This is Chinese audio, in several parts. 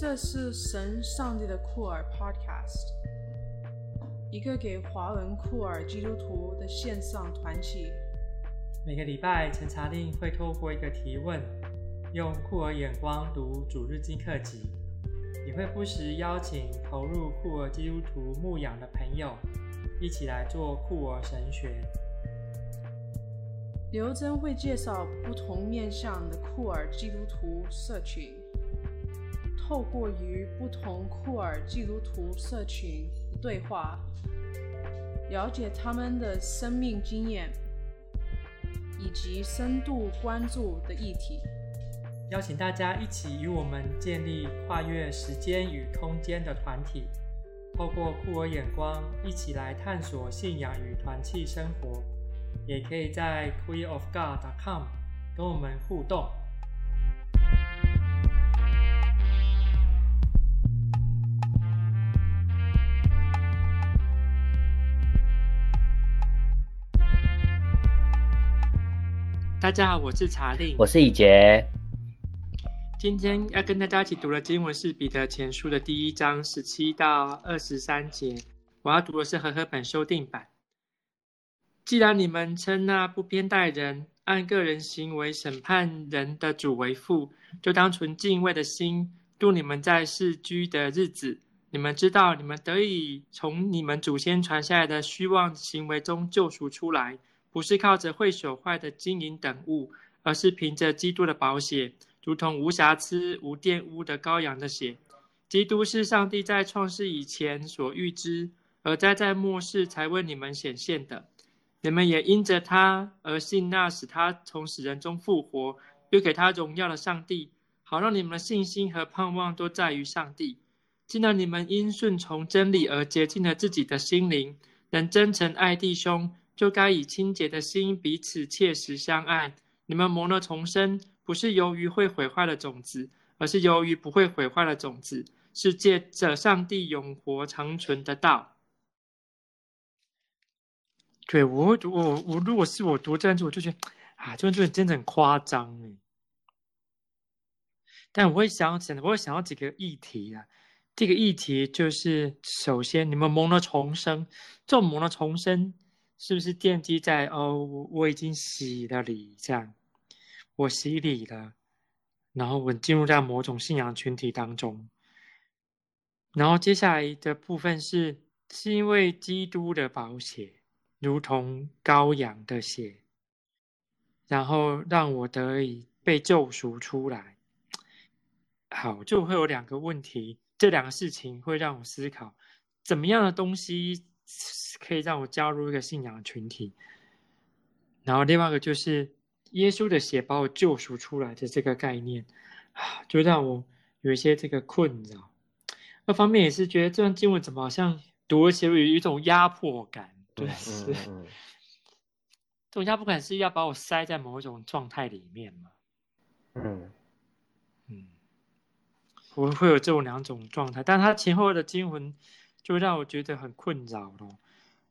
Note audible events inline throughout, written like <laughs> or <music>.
这是神上帝的酷儿 Podcast，一个给华人酷儿基督徒的线上团体。每个礼拜，陈查令会透过一个提问，用酷儿眼光读主日经课集，也会不时邀请投入酷儿基督徒牧养的朋友，一起来做酷儿神学。刘真会介绍不同面向的酷儿基督徒社群，透过与不同库尔基督徒社群对话，了解他们的生命经验。以及深度关注的议题，邀请大家一起与我们建立跨越时间与空间的团体，透过酷儿眼光一起来探索信仰与团契生活，也可以在 queerofgod.com 跟我们互动。大家好，我是查令，我是以杰。今天要跟大家一起读的经文是彼得前书的第一章十七到二十三节。我要读的是和合本修订版。既然你们称那不偏待人、按个人行为审判人的主为父，就当存敬畏的心度你们在世居的日子。你们知道，你们得以从你们祖先传下来的虚妄行为中救赎出来。不是靠着会朽坏的金银等物，而是凭着基督的宝血，如同无瑕疵、无玷污的羔羊的血。基督是上帝在创世以前所预知，而在在末世才为你们显现的。你们也因着他而信那使他从死人中复活，又给他荣耀的上帝，好让你们的信心和盼望都在于上帝。既然你们因顺从真理而洁净了自己的心灵，能真诚爱弟兄。就该以清洁的心彼此切实相爱。你们蒙了重生，不是由于会毁坏的种子，而是由于不会毁坏的种子，是借着上帝永活长存的道。对，我我我，如果是我读这样子，我就觉得啊，这段真的很夸张哎。但我会想起来，我会想到几个议题啊。这个议题就是，首先，你们蒙了重生，这种蒙了重生。是不是奠基在哦？我已经洗了礼，这样我洗礼了，然后我进入到某种信仰群体当中。然后接下来的部分是，是因为基督的宝血，如同羔羊的血，然后让我得以被救赎出来。好，就会有两个问题，这两个事情会让我思考，怎么样的东西。可以让我加入一个信仰群体，然后另外一个就是耶稣的血把我救赎出来的这个概念啊，就让我有一些这个困扰。二方面也是觉得这段经文怎么好像读起来有一种压迫感，对，是 <laughs> 这种压迫感是要把我塞在某一种状态里面嘛？嗯嗯，我会有这种两种状态，但它前后的经文。就让我觉得很困扰了，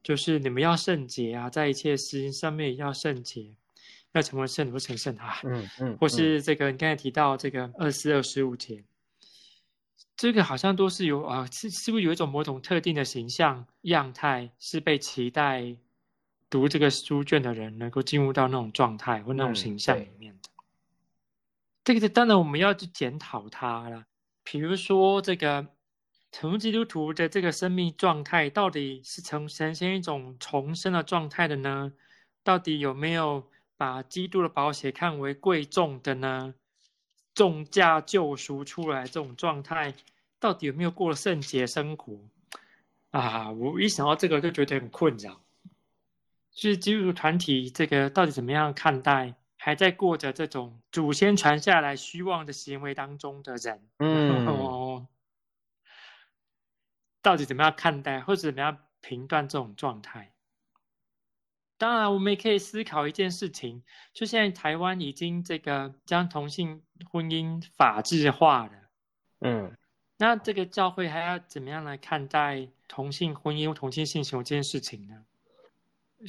就是你们要圣洁啊，在一切事情上面要圣洁，要成为圣，不成圣啊。嗯嗯，嗯或是这个你刚才提到这个二四二十五节，这个好像都是有啊，是是不是有一种某种特定的形象样态，是被期待读这个书卷的人能够进入到那种状态或那种形象里面的？嗯、这个当然我们要去检讨它了，比如说这个。从基督徒的这个生命状态，到底是呈呈现一种重生的状态的呢？到底有没有把基督的宝血看为贵重的呢？重价救赎出来这种状态，到底有没有过了圣洁生活？啊，我一想到这个就觉得很困扰。就是基督徒团体这个到底怎么样看待还在过着这种祖先传下来虚妄的行为当中的人？嗯。<laughs> 到底怎么样看待，或者怎么样评断这种状态？当然，我们也可以思考一件事情：就现在台湾已经这个将同性婚姻法制化了，嗯，那这个教会还要怎么样来看待同性婚姻、同性性行为这件事情呢？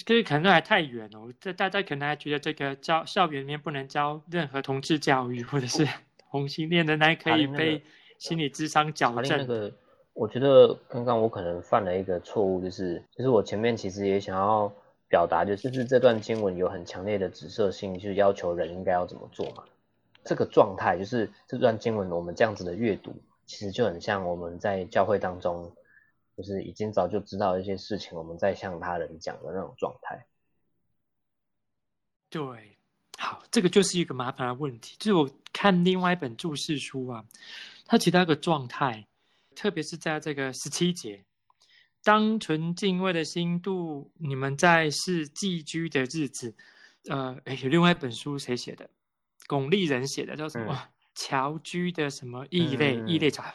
可是可能还太远了。这大家可能还觉得这个教校园里面不能教任何同志教育，或者是同性恋的，那可以被。心理智商矫正。那个，我觉得刚刚我可能犯了一个错误，就是就是我前面其实也想要表达，就是就是这段经文有很强烈的指涉性，就是要求人应该要怎么做嘛。这个状态就是这段经文我们这样子的阅读，其实就很像我们在教会当中，就是已经早就知道一些事情，我们在向他人讲的那种状态。对。好，这个就是一个麻烦的问题。就是我看另外一本注释书啊，它其他个状态，特别是在这个十七节，当纯敬畏的心度你们在世寄居的日子。呃，有另外一本书谁写的？巩俐人写的，叫什么？侨、嗯、居的什么异类？异、嗯、类啥？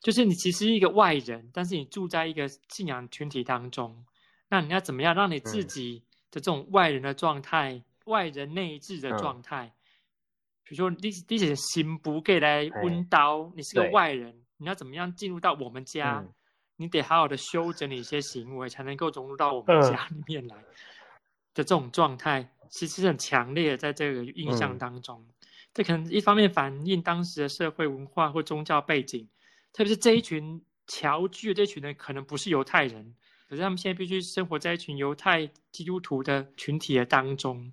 就是你其实是一个外人，但是你住在一个信仰群体当中，那你要怎么样让你自己的这种外人的状态？嗯外人内置的状态，嗯、比如说你你是心不给来温刀，你是个外人，你要怎么样进入到我们家？嗯、你得好好的修整你一些行为，才能够融入到我们家里面来。的这种状态，其实是很强烈的，在这个印象当中，嗯、这可能一方面反映当时的社会文化或宗教背景，特别是这一群侨居的这群人，可能不是犹太人，可是他们现在必须生活在一群犹太基督徒的群体的当中。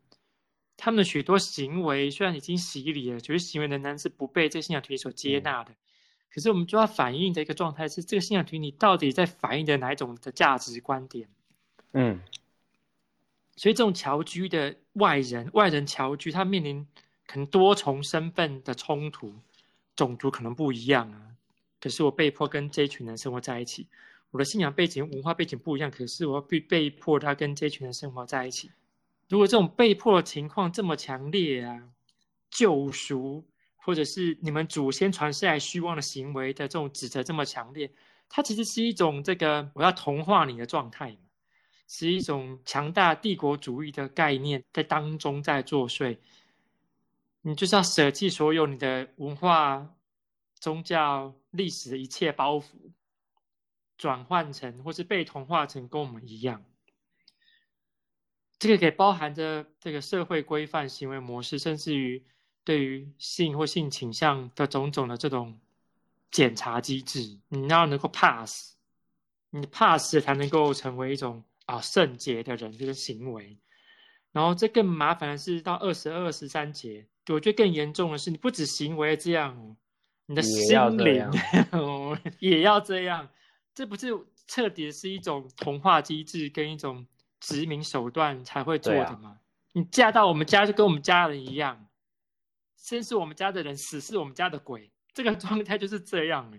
他们的许多行为虽然已经洗礼了，就是行为仍然是不被这个信仰团体所接纳的。嗯、可是我们就要反映的一个状态是，这个信仰群体到底在反映的哪一种的价值观点？嗯，所以这种侨居的外人，外人侨居，他面临可能多重身份的冲突，种族可能不一样啊。可是我被迫跟这群人生活在一起，我的信仰背景、文化背景不一样，可是我要被被迫他跟这群人生活在一起。如果这种被迫的情况这么强烈啊，救赎或者是你们祖先传下来虚妄的行为的这种指责这么强烈，它其实是一种这个我要同化你的状态，是一种强大帝国主义的概念在当中在作祟。你就是要舍弃所有你的文化、宗教、历史的一切包袱，转换成或是被同化成跟我们一样。这个给包含着这个社会规范、行为模式，甚至于对于性或性倾向的种种的这种检查机制，你要能够 pass，你 pass 才能够成为一种啊圣洁的人这个行为。然后这更麻烦的是到二十二、十三节，我觉得更严重的是，你不止行为这样，你的心灵也要，<laughs> 也要这样，这不是彻底是一种同化机制跟一种。殖民手段才会做的吗？啊、你嫁到我们家就跟我们家人一样，生是我们家的人，死是我们家的鬼，<laughs> 这个状态就是这样。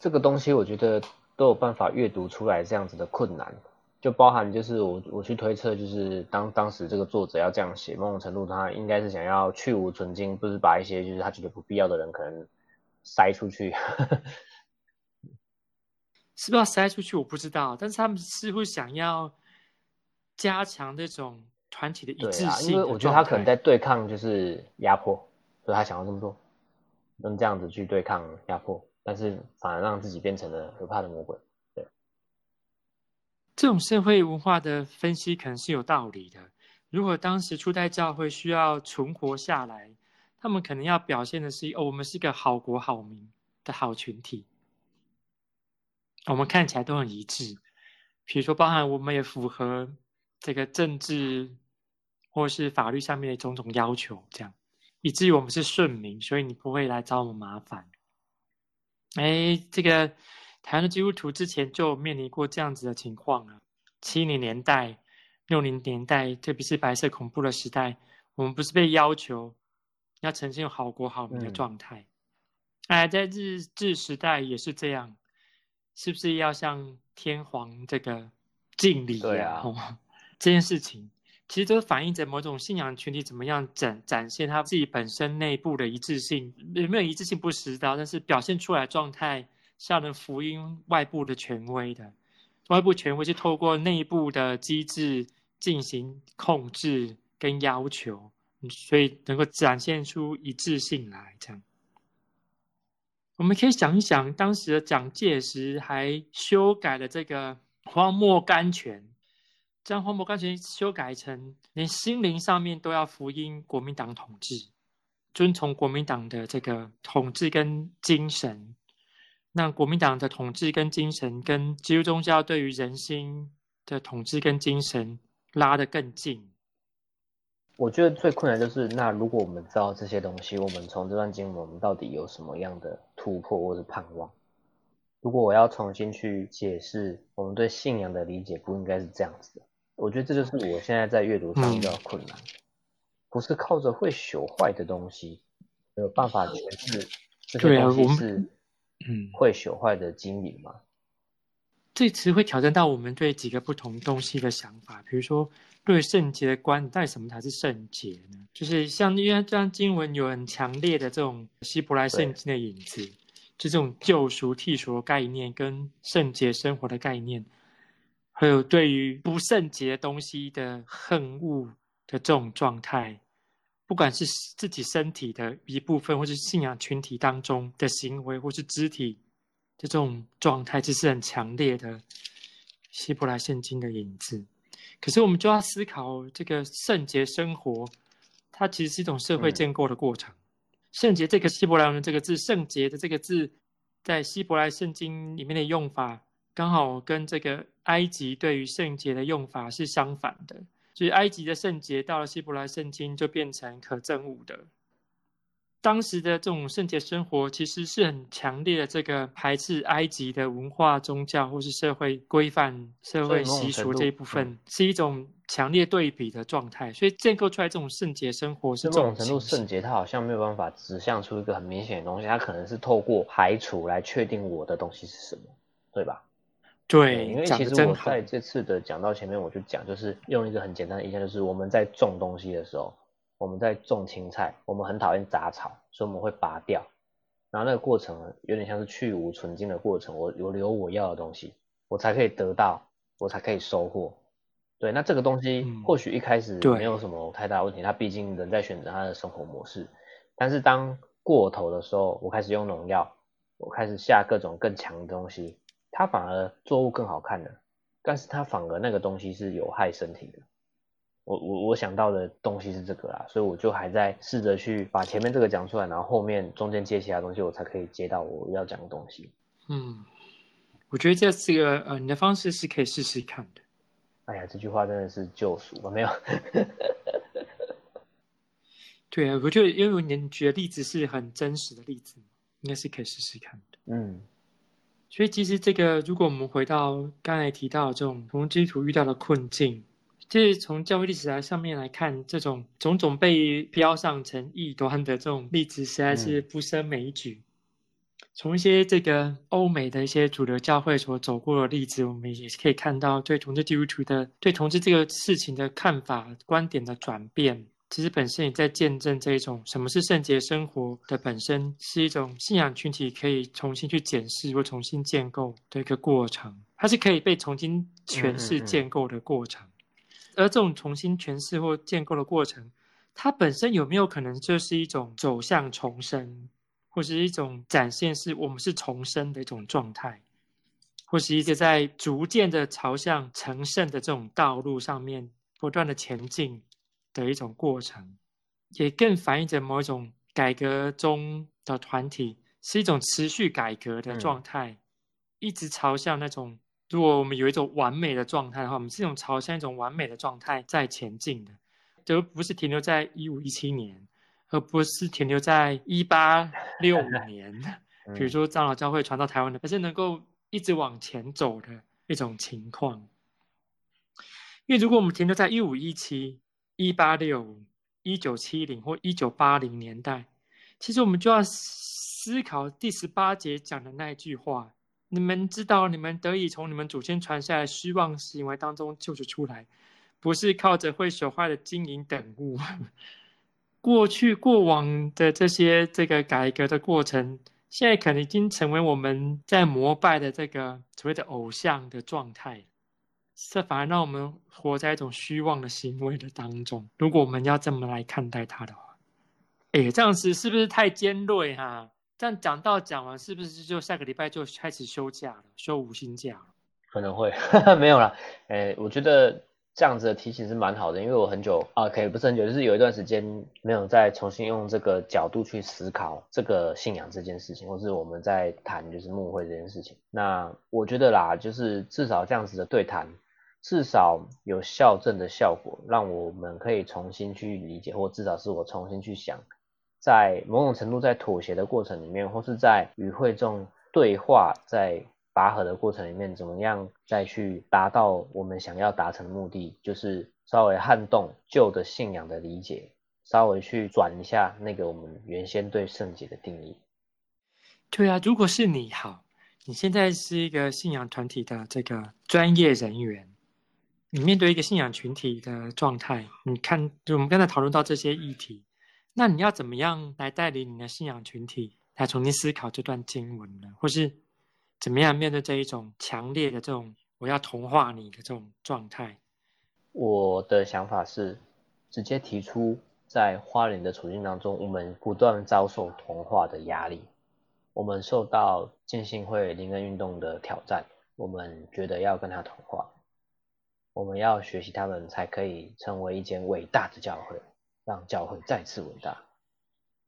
这个东西我觉得都有办法阅读出来这样子的困难，就包含就是我我去推测，就是当当时这个作者要这样写，某种程度他应该是想要去无存菁，不是把一些就是他觉得不必要的人可能塞出去。是不是要塞出去？我不知道，但是他们似乎想要加强这种团体的一致性的。对啊，因为我觉得他可能在对抗就是压迫，所以他想要这么做，用这样子去对抗压迫，但是反而让自己变成了可怕的魔鬼。对，这种社会文化的分析可能是有道理的。如果当时初代教会需要存活下来，他们可能要表现的是：哦，我们是一个好国好民的好群体。我们看起来都很一致，比如说，包含我们也符合这个政治或是法律上面的种种要求，这样，以至于我们是顺民，所以你不会来找我们麻烦。哎，这个台湾的基督徒之前就面临过这样子的情况了。七零年代、六零年代，特别是白色恐怖的时代，我们不是被要求要呈现好国好民的状态？哎、嗯，在日治时代也是这样。是不是要向天皇这个敬礼？对啊，这件事情其实都反映着某种信仰群体怎么样展展现他自己本身内部的一致性。有没有一致性不知道，但是表现出来状态是要能福音外部的权威的。外部权威是透过内部的机制进行控制跟要求，所以能够展现出一致性来，这样。我们可以想一想，当时的蒋介石还修改了这个荒漠甘泉，将荒漠甘泉修改成连心灵上面都要福音国民党统治，遵从国民党的这个统治跟精神。那国民党的统治跟精神，跟基督宗教对于人心的统治跟精神拉得更近。我觉得最困难就是，那如果我们知道这些东西，我们从这段经文，我们到底有什么样的突破或是盼望？如果我要重新去解释我们对信仰的理解，不应该是这样子的。我觉得这就是我现在在阅读上遇到的困难，嗯、不是靠着会朽坏的东西没有办法诠释这些东西是嗯会朽坏的经营吗？这词会挑战到我们对几个不同东西的想法，比如说对圣洁的观，到底什么才是圣洁呢？就是像因为这张经文有很强烈的这种希伯来圣经的影子。就这种救赎、替赎的概念，跟圣洁生活的概念，还有对于不圣洁东西的恨恶的这种状态，不管是自己身体的一部分，或是信仰群体当中的行为，或是肢体的这种状态，这是很强烈的希伯来圣经的影子。可是我们就要思考，这个圣洁生活，它其实是一种社会建构的过程。嗯圣洁这个希伯来文这个字，圣洁的这个字，在希伯来圣经里面的用法，刚好跟这个埃及对于圣洁的用法是相反的。所以埃及的圣洁到了希伯来圣经就变成可憎恶的。当时的这种圣洁生活，其实是很强烈的这个排斥埃及的文化、宗教或是社会规范、社会习俗这一部分，是一种强烈对比的状态。所以建构出来这种圣洁生活是这种程度圣洁，它好像没有办法指向出一个很明显的东西，它可能是透过排除来确定我的东西是什么，对吧？对，因为其实我在这次的讲到前面，我就讲，就是用一个很简单的印象，就是我们在种东西的时候。我们在种青菜，我们很讨厌杂草，所以我们会拔掉。然后那个过程有点像是去无存菁的过程，我有留我要的东西，我才可以得到，我才可以收获。对，那这个东西或许一开始没有什么太大问题，它毕竟人在选择它的生活模式。但是当过头的时候，我开始用农药，我开始下各种更强的东西，它反而作物更好看了，但是它反而那个东西是有害身体的。我我我想到的东西是这个啦，所以我就还在试着去把前面这个讲出来，然后后面中间接其他东西，我才可以接到我要讲的东西。嗯，我觉得这是个呃，你的方式是可以试试看的。哎呀，这句话真的是救赎我？没有。<laughs> 对啊，我觉得因为你举的例子是很真实的例子，应该是可以试试看的。嗯，所以其实这个，如果我们回到刚才提到这种同基督徒遇到的困境。就是从教会历史来上面来看，这种种种被标上成异端的这种例子，实在是不胜枚举。嗯、从一些这个欧美的一些主流教会所走过的例子，我们也是可以看到对同志基督徒的对同志这个事情的看法、观点的转变。其实本身也在见证这一种什么是圣洁生活的本身，是一种信仰群体可以重新去检视或重新建构的一个过程。它是可以被重新诠释、建构的过程。嗯嗯嗯而这种重新诠释或建构的过程，它本身有没有可能就是一种走向重生，或是一种展现是我们是重生的一种状态，或是一个在逐渐的朝向成圣的这种道路上面不断的前进的一种过程，也更反映着某一种改革中的团体是一种持续改革的状态，嗯、一直朝向那种。如果我们有一种完美的状态的话，我们是一种朝向一种完美的状态在前进的，就不是停留在一五一七年，而不是停留在一八六五 <laughs> 年。<laughs> 比如说长老教会传到台湾的，而是能够一直往前走的一种情况。因为如果我们停留在一五一七、一八六五、一九七零或一九八零年代，其实我们就要思考第十八节讲的那句话。你们知道，你们得以从你们祖先传下来虚妄行为当中救赎出来，不是靠着会朽坏的金银等物。<laughs> 过去过往的这些这个改革的过程，现在可能已经成为我们在膜拜的这个所谓的偶像的状态，这反而让我们活在一种虚妄的行为的当中。如果我们要这么来看待它的话，哎，这样子是不是太尖锐哈、啊？这样讲到讲完，是不是就下个礼拜就开始休假了？休无薪假了？可能会 <laughs> 没有啦。诶，我觉得这样子的提醒是蛮好的，因为我很久啊，可以不是很久，就是有一段时间没有再重新用这个角度去思考这个信仰这件事情，或是我们在谈就是牧会这件事情。那我觉得啦，就是至少这样子的对谈，至少有校正的效果，让我们可以重新去理解，或至少是我重新去想，在某种程度在妥协的过程里面，或是在与会众对话在。拔河的过程里面，怎么样再去达到我们想要达成的目的？就是稍微撼动旧的信仰的理解，稍微去转一下那个我们原先对圣洁的定义。对啊，如果是你好，你现在是一个信仰团体的这个专业人员，你面对一个信仰群体的状态，你看，就我们刚才讨论到这些议题，那你要怎么样来带领你的信仰群体来重新思考这段经文呢？或是？怎么样面对这一种强烈的这种我要同化你的这种状态？我的想法是直接提出，在花莲的处境当中，我们不断遭受同化的压力，我们受到建信会灵恩运动的挑战，我们觉得要跟他同化，我们要学习他们才可以成为一间伟大的教会，让教会再次伟大。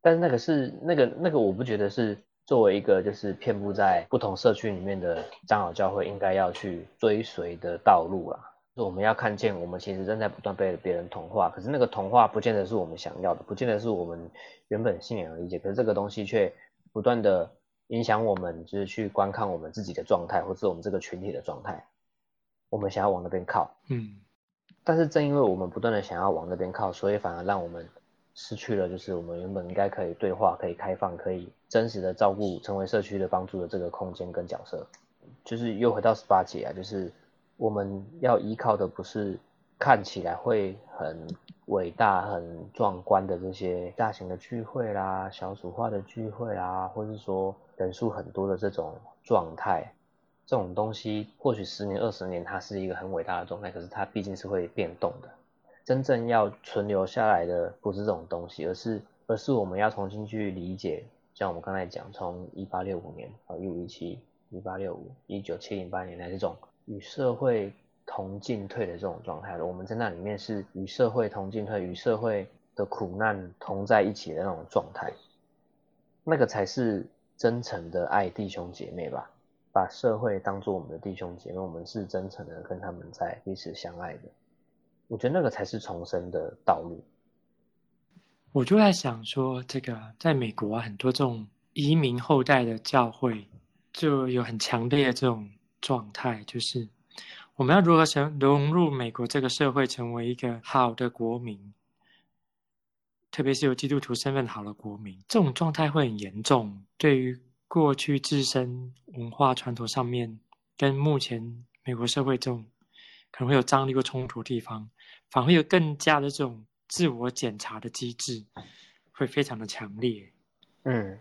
但是那个是那个那个，我不觉得是。作为一个就是遍布在不同社区里面的长老教会，应该要去追随的道路啊，就我们要看见，我们其实正在不断被别人同化，可是那个同化不见得是我们想要的，不见得是我们原本信仰的理解，可是这个东西却不断的影响我们，就是去观看我们自己的状态，或是我们这个群体的状态，我们想要往那边靠，嗯，但是正因为我们不断的想要往那边靠，所以反而让我们。失去了，就是我们原本应该可以对话、可以开放、可以真实的照顾、成为社区的帮助的这个空间跟角色，就是又回到十八节啊，就是我们要依靠的不是看起来会很伟大、很壮观的这些大型的聚会啦、小组化的聚会啦，或是说人数很多的这种状态，这种东西或许十年、二十年它是一个很伟大的状态，可是它毕竟是会变动的。真正要存留下来的不是这种东西，而是而是我们要重新去理解，像我们刚才讲，从一八六五年啊，一五一七、一八六五、一九七零八年来这种与社会同进退的这种状态了，我们在那里面是与社会同进退，与社会的苦难同在一起的那种状态，那个才是真诚的爱弟兄姐妹吧，把社会当作我们的弟兄姐妹，我们是真诚的跟他们在彼此相爱的。我觉得那个才是重生的道路。我就在想说，这个在美国啊，很多这种移民后代的教会，就有很强烈的这种状态，就是我们要如何成融入美国这个社会，成为一个好的国民，特别是有基督徒身份好的国民，这种状态会很严重。对于过去自身文化传统上面，跟目前美国社会这种可能会有张力或冲突的地方。反而会有更加的这种自我检查的机制，会非常的强烈。嗯，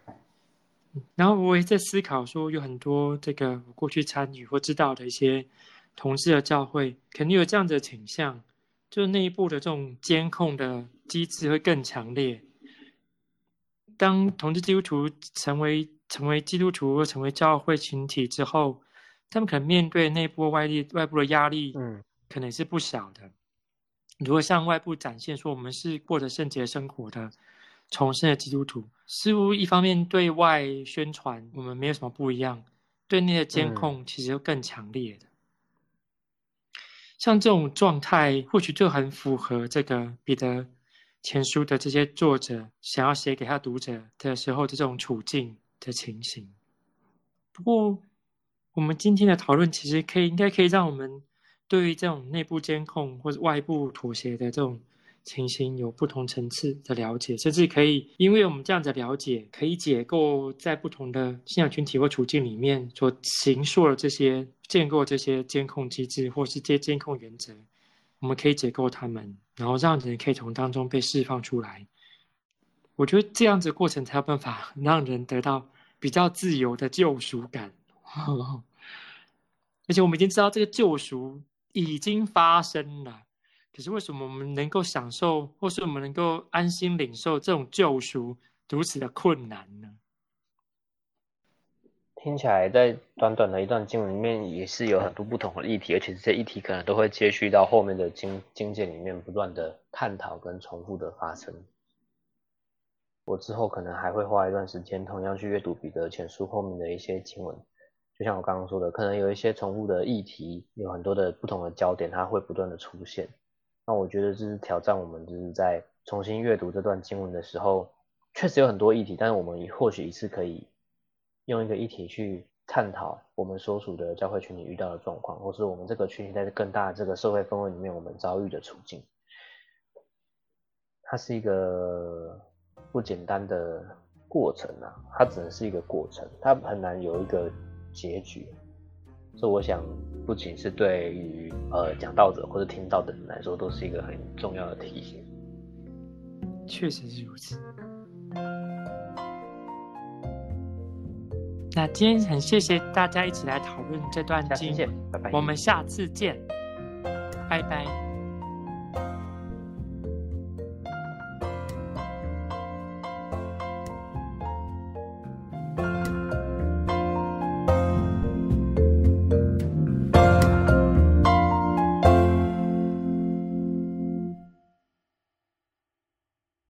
然后我也在思考说，有很多这个我过去参与或知道的一些同志的教会，肯定有这样子的倾向，就是内部的这种监控的机制会更强烈。当同志基督徒成为成为基督徒成为教会群体之后，他们可能面对内部外力外部的压力，嗯，可能是不小的。如果向外部展现说我们是过着圣洁生活的重生的基督徒，似乎一方面对外宣传我们没有什么不一样，对内的监控其实又更强烈的。像这种状态，或许就很符合这个彼得前书的这些作者想要写给他读者的时候的这种处境的情形。不过，我们今天的讨论其实可以应该可以让我们。对于这种内部监控或者外部妥协的这种情形，有不同层次的了解，甚至可以因为我们这样的了解，可以解构在不同的信仰群体或处境里面所形塑的这些建构这些监控机制或是这些监控原则，我们可以解构他们，然后让人可以从当中被释放出来。我觉得这样子的过程才有办法让人得到比较自由的救赎感，<laughs> 而且我们已经知道这个救赎。已经发生了，可是为什么我们能够享受，或是我们能够安心领受这种救赎如此的困难呢？听起来在短短的一段经文里面，也是有很多不同的议题，而且这些议题可能都会接续到后面的经经节里面不断的探讨跟重复的发生。我之后可能还会花一段时间，同样去阅读彼得前书后面的一些经文。就像我刚刚说的，可能有一些重复的议题，有很多的不同的焦点，它会不断的出现。那我觉得这是挑战我们，就是在重新阅读这段经文的时候，确实有很多议题，但是我们或许一次可以用一个议题去探讨我们所属的教会群体遇到的状况，或是我们这个群体在更大这个社会氛围里面我们遭遇的处境。它是一个不简单的过程啊，它只能是一个过程，它很难有一个。结局，所以我想，不仅是对于呃讲道者或者听到的人来说，都是一个很重要的提醒。确实是如此。那今天很谢谢大家一起来讨论这段经。我们下次见，拜拜。